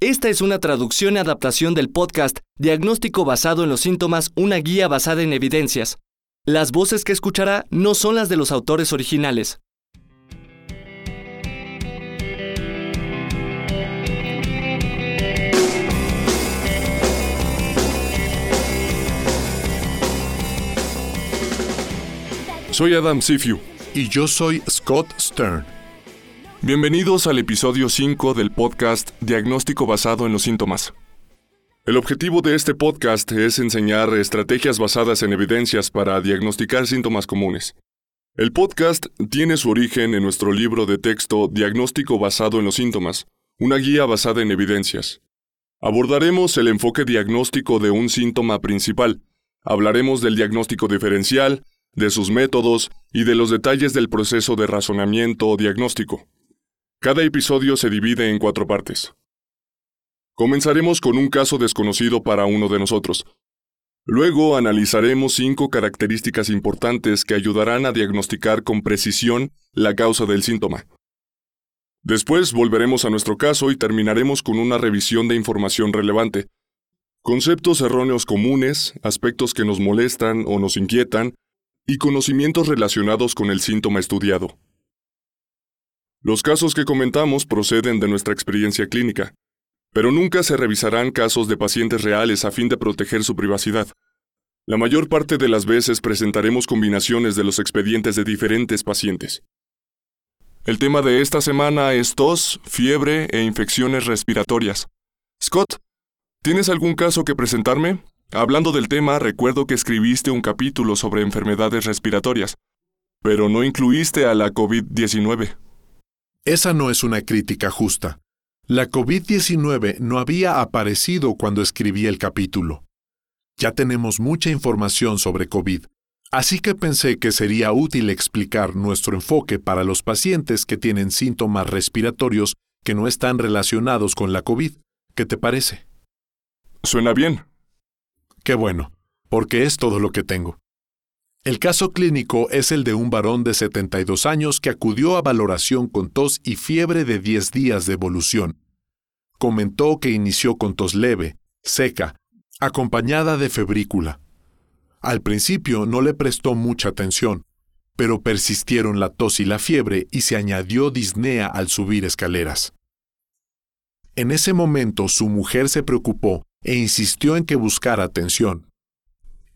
Esta es una traducción y adaptación del podcast Diagnóstico basado en los síntomas, una guía basada en evidencias. Las voces que escuchará no son las de los autores originales. Soy Adam Sifiu. Y yo soy Scott Stern. Bienvenidos al episodio 5 del podcast Diagnóstico basado en los síntomas. El objetivo de este podcast es enseñar estrategias basadas en evidencias para diagnosticar síntomas comunes. El podcast tiene su origen en nuestro libro de texto Diagnóstico basado en los síntomas, una guía basada en evidencias. Abordaremos el enfoque diagnóstico de un síntoma principal. Hablaremos del diagnóstico diferencial, de sus métodos y de los detalles del proceso de razonamiento o diagnóstico. Cada episodio se divide en cuatro partes. Comenzaremos con un caso desconocido para uno de nosotros. Luego analizaremos cinco características importantes que ayudarán a diagnosticar con precisión la causa del síntoma. Después volveremos a nuestro caso y terminaremos con una revisión de información relevante. Conceptos erróneos comunes, aspectos que nos molestan o nos inquietan, y conocimientos relacionados con el síntoma estudiado. Los casos que comentamos proceden de nuestra experiencia clínica, pero nunca se revisarán casos de pacientes reales a fin de proteger su privacidad. La mayor parte de las veces presentaremos combinaciones de los expedientes de diferentes pacientes. El tema de esta semana es tos, fiebre e infecciones respiratorias. Scott, ¿tienes algún caso que presentarme? Hablando del tema, recuerdo que escribiste un capítulo sobre enfermedades respiratorias, pero no incluiste a la COVID-19. Esa no es una crítica justa. La COVID-19 no había aparecido cuando escribí el capítulo. Ya tenemos mucha información sobre COVID, así que pensé que sería útil explicar nuestro enfoque para los pacientes que tienen síntomas respiratorios que no están relacionados con la COVID. ¿Qué te parece? Suena bien. Qué bueno, porque es todo lo que tengo. El caso clínico es el de un varón de 72 años que acudió a valoración con tos y fiebre de 10 días de evolución. Comentó que inició con tos leve, seca, acompañada de febrícula. Al principio no le prestó mucha atención, pero persistieron la tos y la fiebre y se añadió disnea al subir escaleras. En ese momento su mujer se preocupó e insistió en que buscara atención.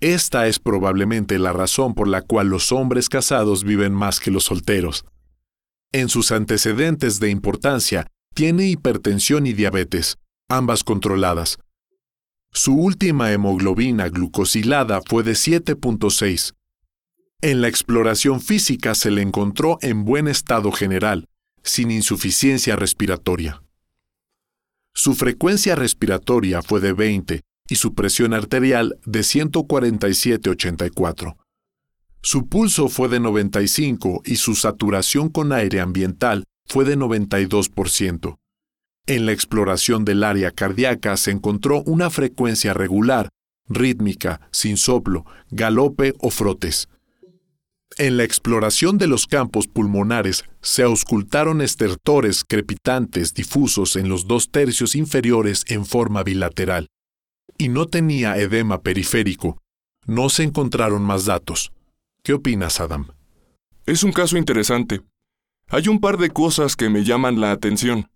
Esta es probablemente la razón por la cual los hombres casados viven más que los solteros. En sus antecedentes de importancia, tiene hipertensión y diabetes, ambas controladas. Su última hemoglobina glucosilada fue de 7.6. En la exploración física se le encontró en buen estado general, sin insuficiencia respiratoria. Su frecuencia respiratoria fue de 20 y su presión arterial de 147-84. Su pulso fue de 95 y su saturación con aire ambiental fue de 92%. En la exploración del área cardíaca se encontró una frecuencia regular, rítmica, sin soplo, galope o frotes. En la exploración de los campos pulmonares se auscultaron estertores crepitantes difusos en los dos tercios inferiores en forma bilateral. Y no tenía edema periférico. No se encontraron más datos. ¿Qué opinas, Adam? Es un caso interesante. Hay un par de cosas que me llaman la atención.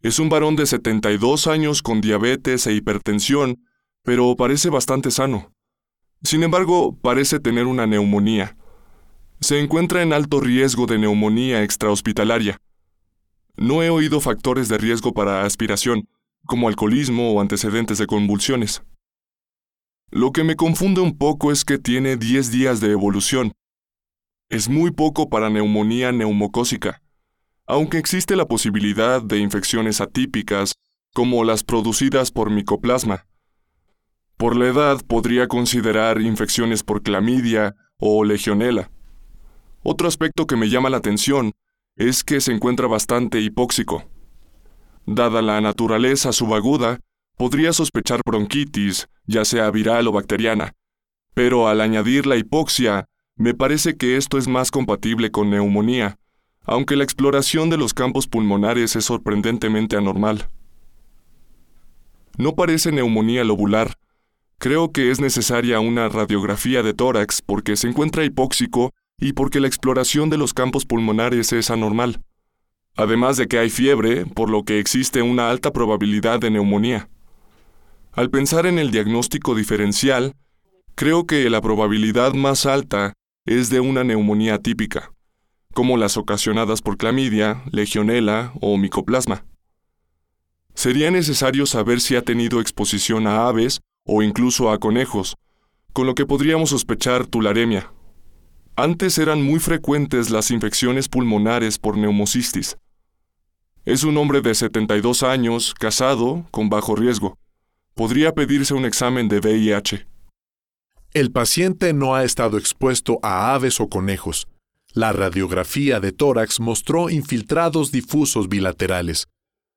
Es un varón de 72 años con diabetes e hipertensión, pero parece bastante sano. Sin embargo, parece tener una neumonía se encuentra en alto riesgo de neumonía extrahospitalaria. No he oído factores de riesgo para aspiración, como alcoholismo o antecedentes de convulsiones. Lo que me confunde un poco es que tiene 10 días de evolución. Es muy poco para neumonía neumocócica, aunque existe la posibilidad de infecciones atípicas, como las producidas por micoplasma. Por la edad podría considerar infecciones por clamidia o legionela. Otro aspecto que me llama la atención es que se encuentra bastante hipóxico. Dada la naturaleza subaguda, podría sospechar bronquitis, ya sea viral o bacteriana, pero al añadir la hipoxia, me parece que esto es más compatible con neumonía, aunque la exploración de los campos pulmonares es sorprendentemente anormal. No parece neumonía lobular. Creo que es necesaria una radiografía de tórax porque se encuentra hipóxico y porque la exploración de los campos pulmonares es anormal. Además de que hay fiebre, por lo que existe una alta probabilidad de neumonía. Al pensar en el diagnóstico diferencial, creo que la probabilidad más alta es de una neumonía típica, como las ocasionadas por clamidia, legionela o micoplasma. Sería necesario saber si ha tenido exposición a aves o incluso a conejos, con lo que podríamos sospechar tularemia. Antes eran muy frecuentes las infecciones pulmonares por neumocistis. Es un hombre de 72 años, casado, con bajo riesgo. Podría pedirse un examen de VIH. El paciente no ha estado expuesto a aves o conejos. La radiografía de tórax mostró infiltrados difusos bilaterales.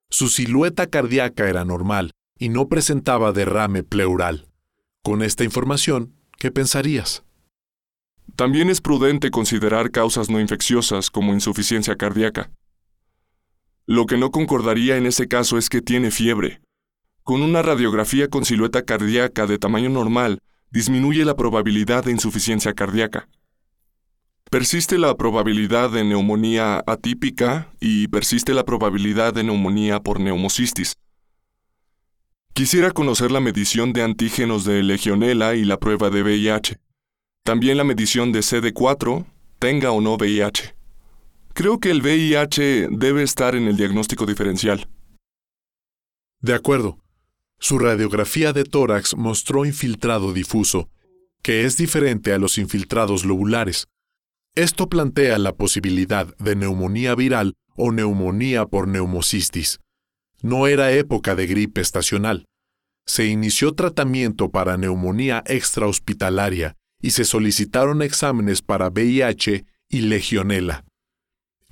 Su silueta cardíaca era normal y no presentaba derrame pleural. Con esta información, ¿qué pensarías? También es prudente considerar causas no infecciosas como insuficiencia cardíaca. Lo que no concordaría en ese caso es que tiene fiebre. Con una radiografía con silueta cardíaca de tamaño normal, disminuye la probabilidad de insuficiencia cardíaca. Persiste la probabilidad de neumonía atípica y persiste la probabilidad de neumonía por neumocistis. Quisiera conocer la medición de antígenos de Legionela y la prueba de VIH. También la medición de CD4, tenga o no VIH. Creo que el VIH debe estar en el diagnóstico diferencial. De acuerdo. Su radiografía de tórax mostró infiltrado difuso, que es diferente a los infiltrados lobulares. Esto plantea la posibilidad de neumonía viral o neumonía por neumocistis. No era época de gripe estacional. Se inició tratamiento para neumonía extrahospitalaria y se solicitaron exámenes para VIH y legionela.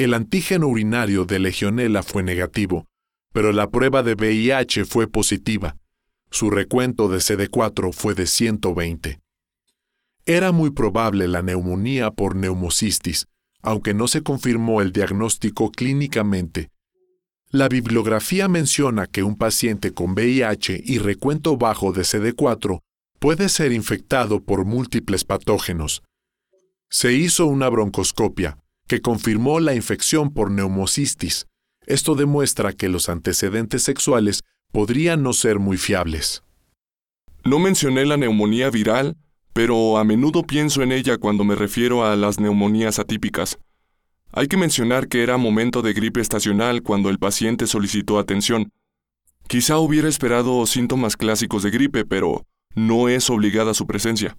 El antígeno urinario de legionela fue negativo, pero la prueba de VIH fue positiva. Su recuento de CD4 fue de 120. Era muy probable la neumonía por neumocistis, aunque no se confirmó el diagnóstico clínicamente. La bibliografía menciona que un paciente con VIH y recuento bajo de CD4 puede ser infectado por múltiples patógenos. Se hizo una broncoscopia que confirmó la infección por neumocistis. Esto demuestra que los antecedentes sexuales podrían no ser muy fiables. No mencioné la neumonía viral, pero a menudo pienso en ella cuando me refiero a las neumonías atípicas. Hay que mencionar que era momento de gripe estacional cuando el paciente solicitó atención. Quizá hubiera esperado síntomas clásicos de gripe, pero no es obligada su presencia.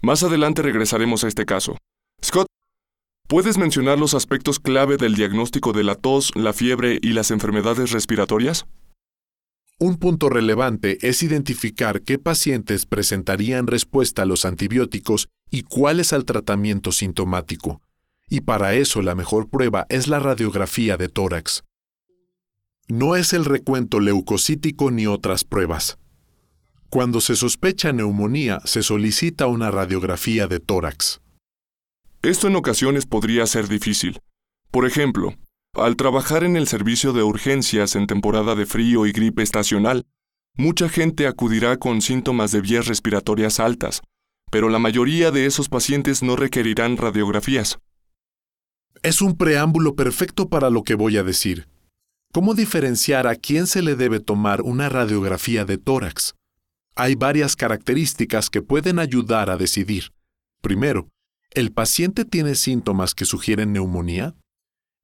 Más adelante regresaremos a este caso. Scott, ¿puedes mencionar los aspectos clave del diagnóstico de la tos, la fiebre y las enfermedades respiratorias? Un punto relevante es identificar qué pacientes presentarían respuesta a los antibióticos y cuáles al tratamiento sintomático. Y para eso la mejor prueba es la radiografía de tórax. No es el recuento leucocítico ni otras pruebas. Cuando se sospecha neumonía, se solicita una radiografía de tórax. Esto en ocasiones podría ser difícil. Por ejemplo, al trabajar en el servicio de urgencias en temporada de frío y gripe estacional, mucha gente acudirá con síntomas de vías respiratorias altas, pero la mayoría de esos pacientes no requerirán radiografías. Es un preámbulo perfecto para lo que voy a decir. ¿Cómo diferenciar a quién se le debe tomar una radiografía de tórax? Hay varias características que pueden ayudar a decidir. Primero, ¿el paciente tiene síntomas que sugieren neumonía?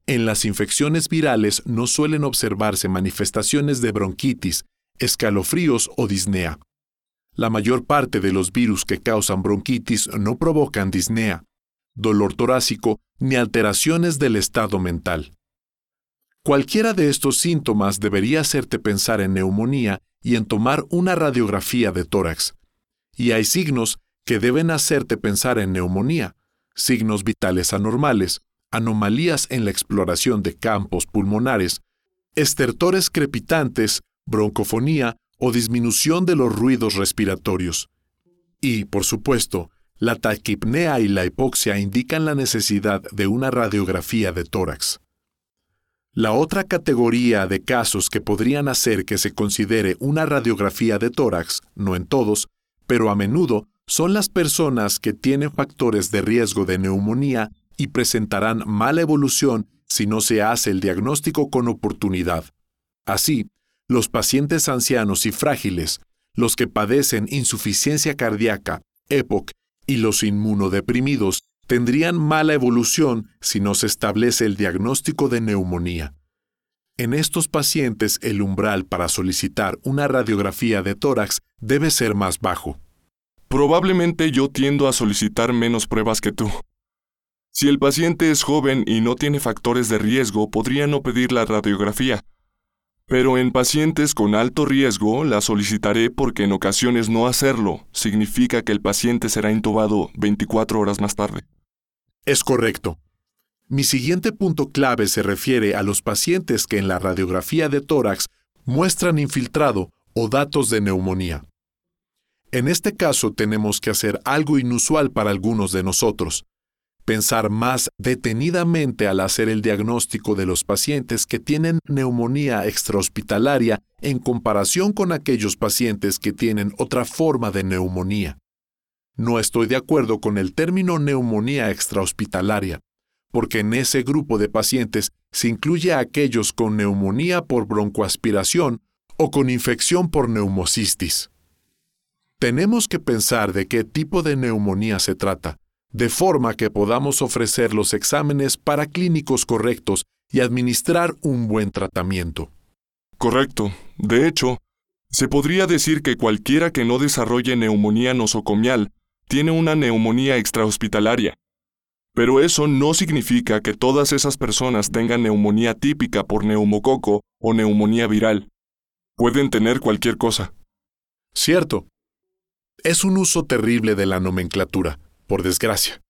En las infecciones virales no suelen observarse manifestaciones de bronquitis, escalofríos o disnea. La mayor parte de los virus que causan bronquitis no provocan disnea, dolor torácico ni alteraciones del estado mental. Cualquiera de estos síntomas debería hacerte pensar en neumonía y en tomar una radiografía de tórax. Y hay signos que deben hacerte pensar en neumonía, signos vitales anormales, anomalías en la exploración de campos pulmonares, estertores crepitantes, broncofonía o disminución de los ruidos respiratorios. Y, por supuesto, la taquipnea y la hipoxia indican la necesidad de una radiografía de tórax. La otra categoría de casos que podrían hacer que se considere una radiografía de tórax, no en todos, pero a menudo, son las personas que tienen factores de riesgo de neumonía y presentarán mala evolución si no se hace el diagnóstico con oportunidad. Así, los pacientes ancianos y frágiles, los que padecen insuficiencia cardíaca, EPOC y los inmunodeprimidos tendrían mala evolución si no se establece el diagnóstico de neumonía. En estos pacientes el umbral para solicitar una radiografía de tórax debe ser más bajo. Probablemente yo tiendo a solicitar menos pruebas que tú. Si el paciente es joven y no tiene factores de riesgo, podría no pedir la radiografía. Pero en pacientes con alto riesgo la solicitaré porque en ocasiones no hacerlo significa que el paciente será intubado 24 horas más tarde. Es correcto. Mi siguiente punto clave se refiere a los pacientes que en la radiografía de tórax muestran infiltrado o datos de neumonía. En este caso tenemos que hacer algo inusual para algunos de nosotros, pensar más detenidamente al hacer el diagnóstico de los pacientes que tienen neumonía extrahospitalaria en comparación con aquellos pacientes que tienen otra forma de neumonía. No estoy de acuerdo con el término neumonía extrahospitalaria, porque en ese grupo de pacientes se incluye a aquellos con neumonía por broncoaspiración o con infección por neumocistis. Tenemos que pensar de qué tipo de neumonía se trata, de forma que podamos ofrecer los exámenes para clínicos correctos y administrar un buen tratamiento. Correcto. De hecho, se podría decir que cualquiera que no desarrolle neumonía nosocomial tiene una neumonía extrahospitalaria. Pero eso no significa que todas esas personas tengan neumonía típica por neumococo o neumonía viral. Pueden tener cualquier cosa. Cierto. Es un uso terrible de la nomenclatura, por desgracia.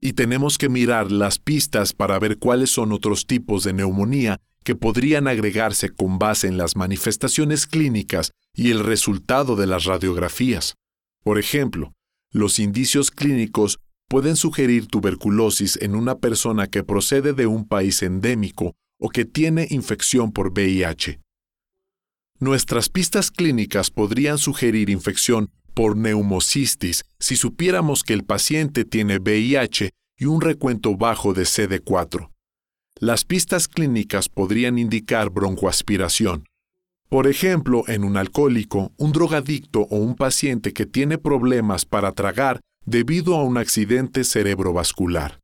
Y tenemos que mirar las pistas para ver cuáles son otros tipos de neumonía que podrían agregarse con base en las manifestaciones clínicas y el resultado de las radiografías. Por ejemplo, los indicios clínicos pueden sugerir tuberculosis en una persona que procede de un país endémico o que tiene infección por VIH. Nuestras pistas clínicas podrían sugerir infección por neumocistis si supiéramos que el paciente tiene VIH y un recuento bajo de CD4. Las pistas clínicas podrían indicar broncoaspiración. Por ejemplo, en un alcohólico, un drogadicto o un paciente que tiene problemas para tragar debido a un accidente cerebrovascular.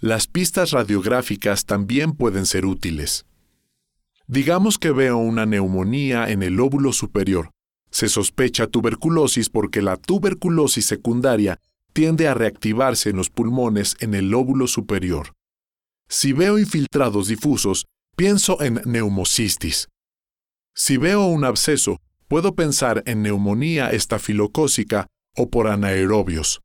Las pistas radiográficas también pueden ser útiles. Digamos que veo una neumonía en el lóbulo superior. Se sospecha tuberculosis porque la tuberculosis secundaria tiende a reactivarse en los pulmones en el lóbulo superior. Si veo infiltrados difusos, pienso en neumocistis. Si veo un absceso, puedo pensar en neumonía estafilocócica o por anaerobios.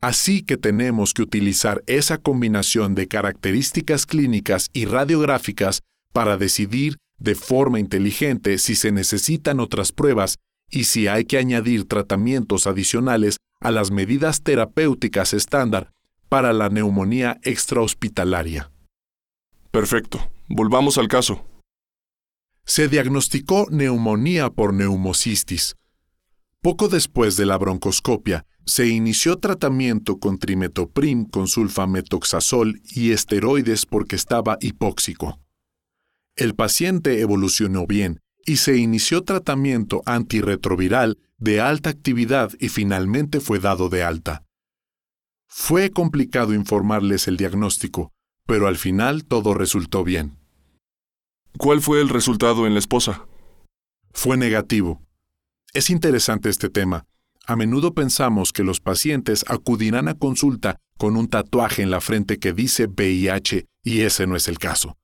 Así que tenemos que utilizar esa combinación de características clínicas y radiográficas para decidir de forma inteligente si se necesitan otras pruebas y si hay que añadir tratamientos adicionales a las medidas terapéuticas estándar para la neumonía extrahospitalaria. Perfecto. Volvamos al caso. Se diagnosticó neumonía por neumocistis. Poco después de la broncoscopia, se inició tratamiento con trimetoprim con sulfametoxazol y esteroides porque estaba hipóxico. El paciente evolucionó bien y se inició tratamiento antirretroviral de alta actividad y finalmente fue dado de alta. Fue complicado informarles el diagnóstico, pero al final todo resultó bien. ¿Cuál fue el resultado en la esposa? Fue negativo. Es interesante este tema. A menudo pensamos que los pacientes acudirán a consulta con un tatuaje en la frente que dice VIH y ese no es el caso.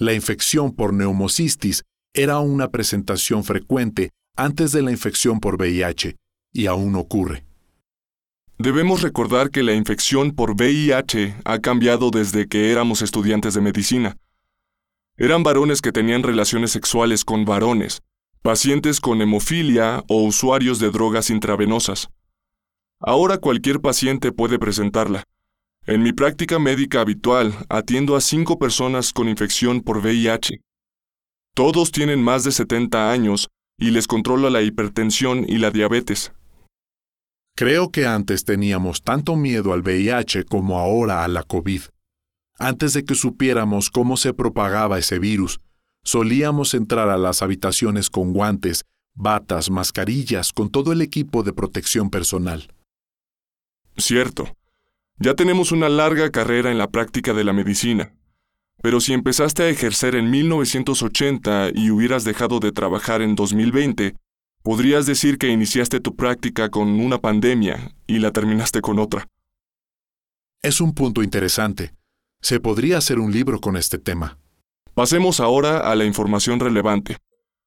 La infección por neumocistis era una presentación frecuente antes de la infección por VIH y aún ocurre. Debemos recordar que la infección por VIH ha cambiado desde que éramos estudiantes de medicina. Eran varones que tenían relaciones sexuales con varones, pacientes con hemofilia o usuarios de drogas intravenosas. Ahora cualquier paciente puede presentarla. En mi práctica médica habitual atiendo a cinco personas con infección por VIH. Todos tienen más de 70 años y les controla la hipertensión y la diabetes. Creo que antes teníamos tanto miedo al VIH como ahora a la COVID. Antes de que supiéramos cómo se propagaba ese virus, solíamos entrar a las habitaciones con guantes, batas, mascarillas, con todo el equipo de protección personal. Cierto. Ya tenemos una larga carrera en la práctica de la medicina. Pero si empezaste a ejercer en 1980 y hubieras dejado de trabajar en 2020, podrías decir que iniciaste tu práctica con una pandemia y la terminaste con otra. Es un punto interesante. Se podría hacer un libro con este tema. Pasemos ahora a la información relevante.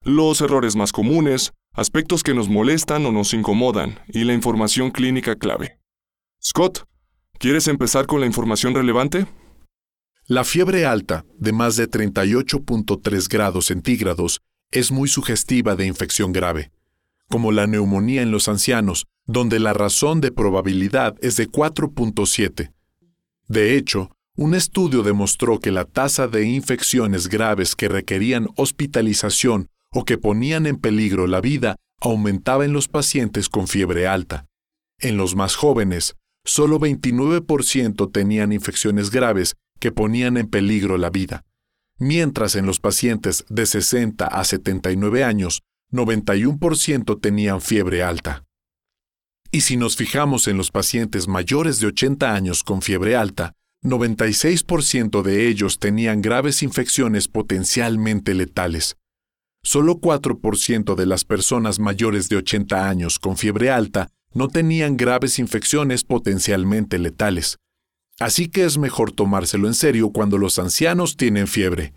Los errores más comunes, aspectos que nos molestan o nos incomodan y la información clínica clave. Scott, ¿quieres empezar con la información relevante? La fiebre alta, de más de 38.3 grados centígrados, es muy sugestiva de infección grave, como la neumonía en los ancianos, donde la razón de probabilidad es de 4.7. De hecho, un estudio demostró que la tasa de infecciones graves que requerían hospitalización o que ponían en peligro la vida aumentaba en los pacientes con fiebre alta. En los más jóvenes, solo 29% tenían infecciones graves que ponían en peligro la vida, mientras en los pacientes de 60 a 79 años, 91% tenían fiebre alta. Y si nos fijamos en los pacientes mayores de 80 años con fiebre alta, 96% de ellos tenían graves infecciones potencialmente letales. Solo 4% de las personas mayores de 80 años con fiebre alta no tenían graves infecciones potencialmente letales. Así que es mejor tomárselo en serio cuando los ancianos tienen fiebre.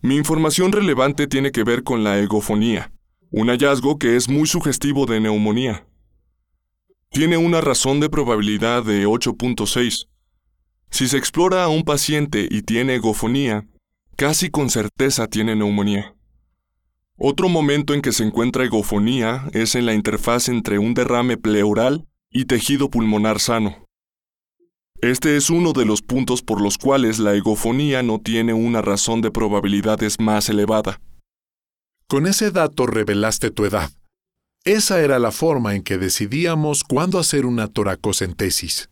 Mi información relevante tiene que ver con la egofonía, un hallazgo que es muy sugestivo de neumonía. Tiene una razón de probabilidad de 8.6. Si se explora a un paciente y tiene egofonía, casi con certeza tiene neumonía. Otro momento en que se encuentra egofonía es en la interfaz entre un derrame pleural y tejido pulmonar sano. Este es uno de los puntos por los cuales la egofonía no tiene una razón de probabilidades más elevada. Con ese dato revelaste tu edad. Esa era la forma en que decidíamos cuándo hacer una toracocentesis.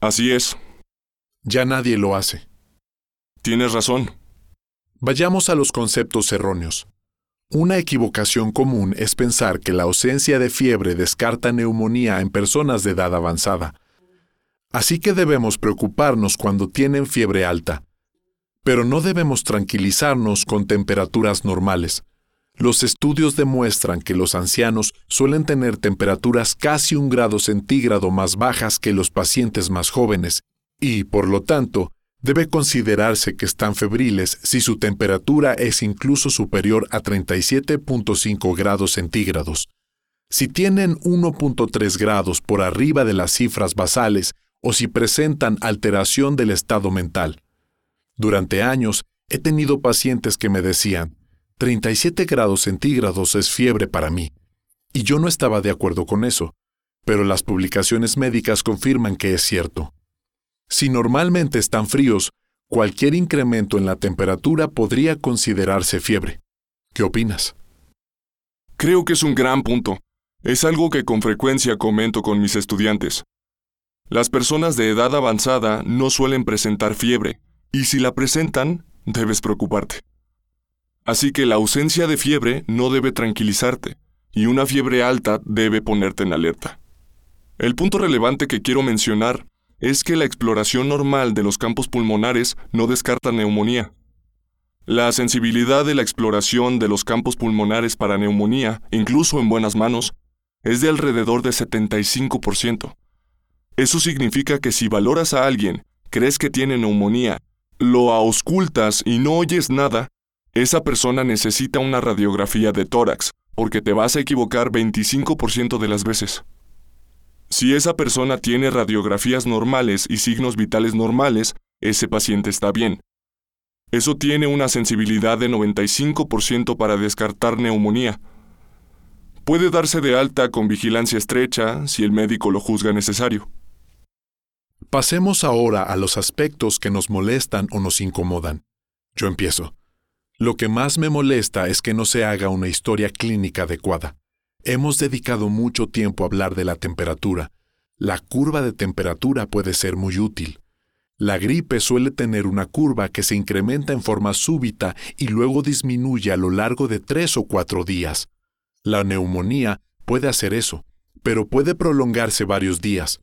Así es. Ya nadie lo hace. Tienes razón. Vayamos a los conceptos erróneos. Una equivocación común es pensar que la ausencia de fiebre descarta neumonía en personas de edad avanzada, Así que debemos preocuparnos cuando tienen fiebre alta. Pero no debemos tranquilizarnos con temperaturas normales. Los estudios demuestran que los ancianos suelen tener temperaturas casi un grado centígrado más bajas que los pacientes más jóvenes, y, por lo tanto, debe considerarse que están febriles si su temperatura es incluso superior a 37.5 grados centígrados. Si tienen 1.3 grados por arriba de las cifras basales, o si presentan alteración del estado mental. Durante años he tenido pacientes que me decían, 37 grados centígrados es fiebre para mí, y yo no estaba de acuerdo con eso, pero las publicaciones médicas confirman que es cierto. Si normalmente están fríos, cualquier incremento en la temperatura podría considerarse fiebre. ¿Qué opinas? Creo que es un gran punto. Es algo que con frecuencia comento con mis estudiantes. Las personas de edad avanzada no suelen presentar fiebre, y si la presentan, debes preocuparte. Así que la ausencia de fiebre no debe tranquilizarte, y una fiebre alta debe ponerte en alerta. El punto relevante que quiero mencionar es que la exploración normal de los campos pulmonares no descarta neumonía. La sensibilidad de la exploración de los campos pulmonares para neumonía, incluso en buenas manos, es de alrededor de 75%. Eso significa que si valoras a alguien, crees que tiene neumonía, lo auscultas y no oyes nada, esa persona necesita una radiografía de tórax, porque te vas a equivocar 25% de las veces. Si esa persona tiene radiografías normales y signos vitales normales, ese paciente está bien. Eso tiene una sensibilidad de 95% para descartar neumonía. Puede darse de alta con vigilancia estrecha si el médico lo juzga necesario. Pasemos ahora a los aspectos que nos molestan o nos incomodan. Yo empiezo. Lo que más me molesta es que no se haga una historia clínica adecuada. Hemos dedicado mucho tiempo a hablar de la temperatura. La curva de temperatura puede ser muy útil. La gripe suele tener una curva que se incrementa en forma súbita y luego disminuye a lo largo de tres o cuatro días. La neumonía puede hacer eso, pero puede prolongarse varios días.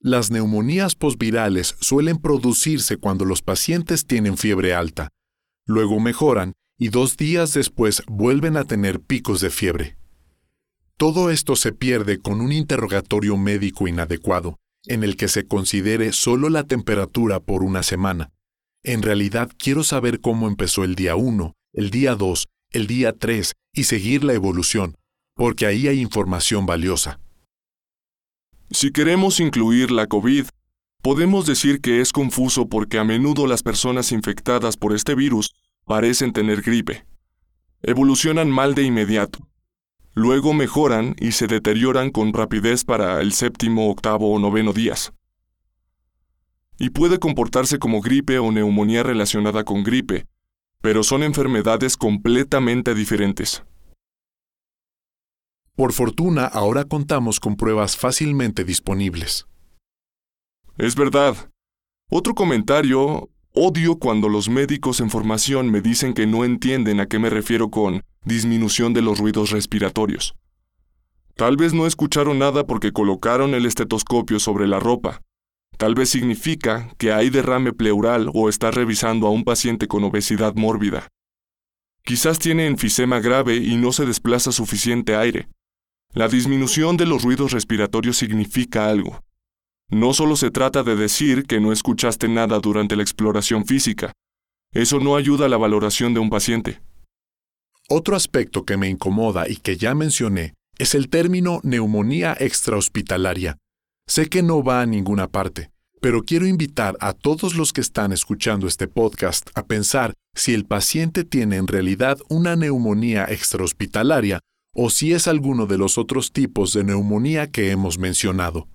Las neumonías posvirales suelen producirse cuando los pacientes tienen fiebre alta. Luego mejoran y dos días después vuelven a tener picos de fiebre. Todo esto se pierde con un interrogatorio médico inadecuado, en el que se considere solo la temperatura por una semana. En realidad quiero saber cómo empezó el día 1, el día 2, el día 3 y seguir la evolución, porque ahí hay información valiosa. Si queremos incluir la COVID, podemos decir que es confuso porque a menudo las personas infectadas por este virus parecen tener gripe. Evolucionan mal de inmediato, Luego mejoran y se deterioran con rapidez para el séptimo, octavo o noveno días. Y puede comportarse como gripe o neumonía relacionada con gripe, pero son enfermedades completamente diferentes. Por fortuna, ahora contamos con pruebas fácilmente disponibles. Es verdad. Otro comentario, odio cuando los médicos en formación me dicen que no entienden a qué me refiero con disminución de los ruidos respiratorios. Tal vez no escucharon nada porque colocaron el estetoscopio sobre la ropa. Tal vez significa que hay derrame pleural o está revisando a un paciente con obesidad mórbida. Quizás tiene enfisema grave y no se desplaza suficiente aire. La disminución de los ruidos respiratorios significa algo. No solo se trata de decir que no escuchaste nada durante la exploración física. Eso no ayuda a la valoración de un paciente. Otro aspecto que me incomoda y que ya mencioné es el término neumonía extrahospitalaria. Sé que no va a ninguna parte, pero quiero invitar a todos los que están escuchando este podcast a pensar si el paciente tiene en realidad una neumonía extrahospitalaria o si es alguno de los otros tipos de neumonía que hemos mencionado.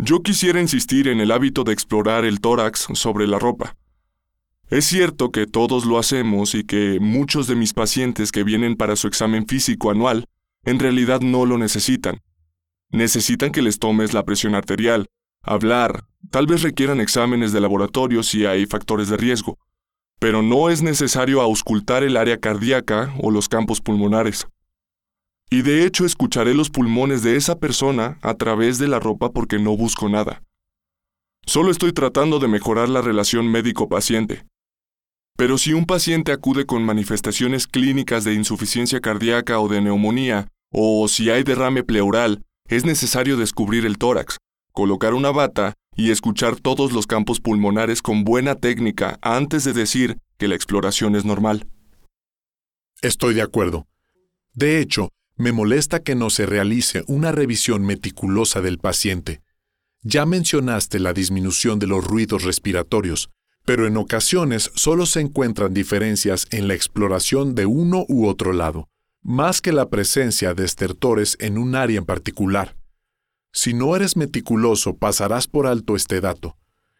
Yo quisiera insistir en el hábito de explorar el tórax sobre la ropa. Es cierto que todos lo hacemos y que muchos de mis pacientes que vienen para su examen físico anual en realidad no lo necesitan. Necesitan que les tomes la presión arterial, hablar, tal vez requieran exámenes de laboratorio si hay factores de riesgo, pero no es necesario auscultar el área cardíaca o los campos pulmonares. Y de hecho escucharé los pulmones de esa persona a través de la ropa porque no busco nada. Solo estoy tratando de mejorar la relación médico-paciente. Pero si un paciente acude con manifestaciones clínicas de insuficiencia cardíaca o de neumonía, o si hay derrame pleural, es necesario descubrir el tórax, colocar una bata y escuchar todos los campos pulmonares con buena técnica antes de decir que la exploración es normal. Estoy de acuerdo. De hecho, me molesta que no se realice una revisión meticulosa del paciente. Ya mencionaste la disminución de los ruidos respiratorios, pero en ocasiones solo se encuentran diferencias en la exploración de uno u otro lado, más que la presencia de estertores en un área en particular. Si no eres meticuloso, pasarás por alto este dato.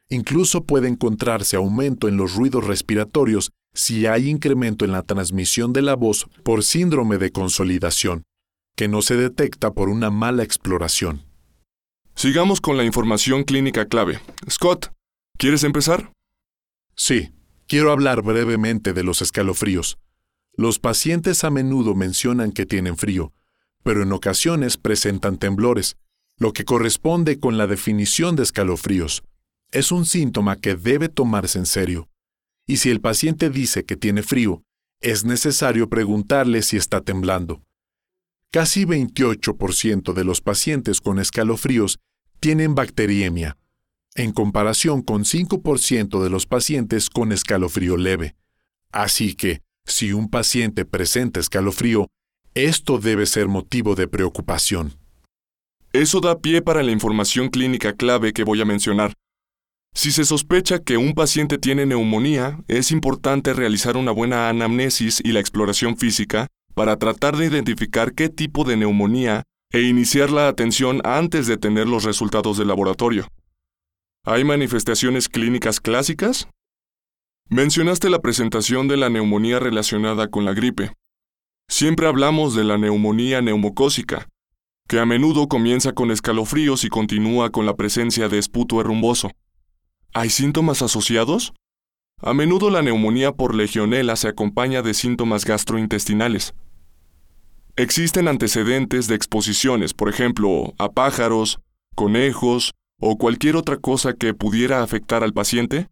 Incluso puede encontrarse aumento en los ruidos respiratorios si hay incremento en la transmisión de la voz por síndrome de consolidación, que no se detecta por una mala exploración. Sigamos con la información clínica clave. Scott, ¿quieres empezar? Sí, quiero hablar brevemente de los escalofríos. Los pacientes a menudo mencionan que tienen frío, pero en ocasiones presentan temblores, lo que corresponde con la definición de escalofríos. Es un síntoma que debe tomarse en serio. Y si el paciente dice que tiene frío, es necesario preguntarle si está temblando. Casi 28% de los pacientes con escalofríos tienen bacteriemia, en comparación con 5% de los pacientes con escalofrío leve. Así que, si un paciente presenta escalofrío, esto debe ser motivo de preocupación. Eso da pie para la información clínica clave que voy a mencionar. Si se sospecha que un paciente tiene neumonía, es importante realizar una buena anamnesis y la exploración física para tratar de identificar qué tipo de neumonía e iniciar la atención antes de tener los resultados del laboratorio. ¿Hay manifestaciones clínicas clásicas? Mencionaste la presentación de la neumonía relacionada con la gripe. Siempre hablamos de la neumonía neumocócica, que a menudo comienza con escalofríos y continúa con la presencia de esputo herrumboso. ¿Hay síntomas asociados? A menudo la neumonía por legionela se acompaña de síntomas gastrointestinales. Existen antecedentes de exposiciones, por ejemplo, a pájaros, conejos o cualquier otra cosa que pudiera afectar al paciente.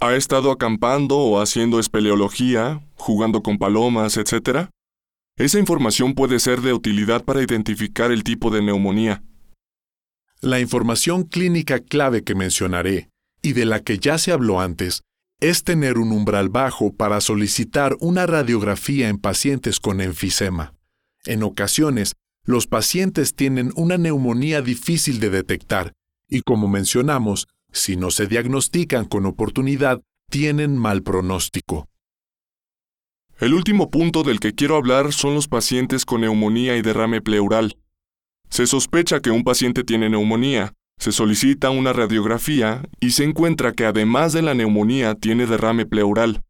¿Ha estado acampando o haciendo espeleología, jugando con palomas, etc.? Esa información puede ser de utilidad para identificar el tipo de neumonía. La información clínica clave que mencionaré, y de la que ya se habló antes, es tener un umbral bajo para solicitar una radiografía en pacientes con enfisema. En ocasiones, los pacientes tienen una neumonía difícil de detectar y como mencionamos, si no se diagnostican con oportunidad, tienen mal pronóstico. El último punto del que quiero hablar son los pacientes con neumonía y derrame pleural. Se sospecha que un paciente tiene neumonía, se solicita una radiografía y se encuentra que además de la neumonía tiene derrame pleural.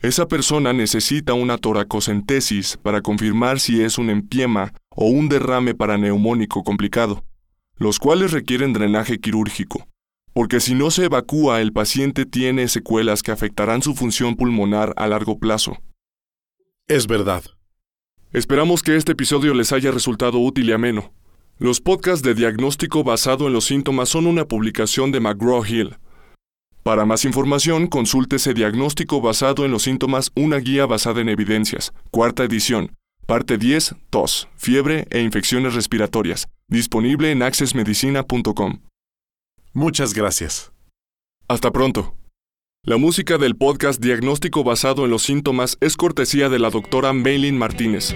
Esa persona necesita una toracocentesis para confirmar si es un empiema o un derrame paraneumónico complicado, los cuales requieren drenaje quirúrgico, porque si no se evacúa el paciente tiene secuelas que afectarán su función pulmonar a largo plazo. Es verdad. Esperamos que este episodio les haya resultado útil y ameno. Los podcasts de diagnóstico basado en los síntomas son una publicación de McGraw-Hill para más información, consúltese Diagnóstico basado en los síntomas, una guía basada en evidencias, cuarta edición, parte 10, tos, fiebre e infecciones respiratorias, disponible en accessmedicina.com. Muchas gracias. Hasta pronto. La música del podcast Diagnóstico basado en los síntomas es cortesía de la doctora Maylin Martínez.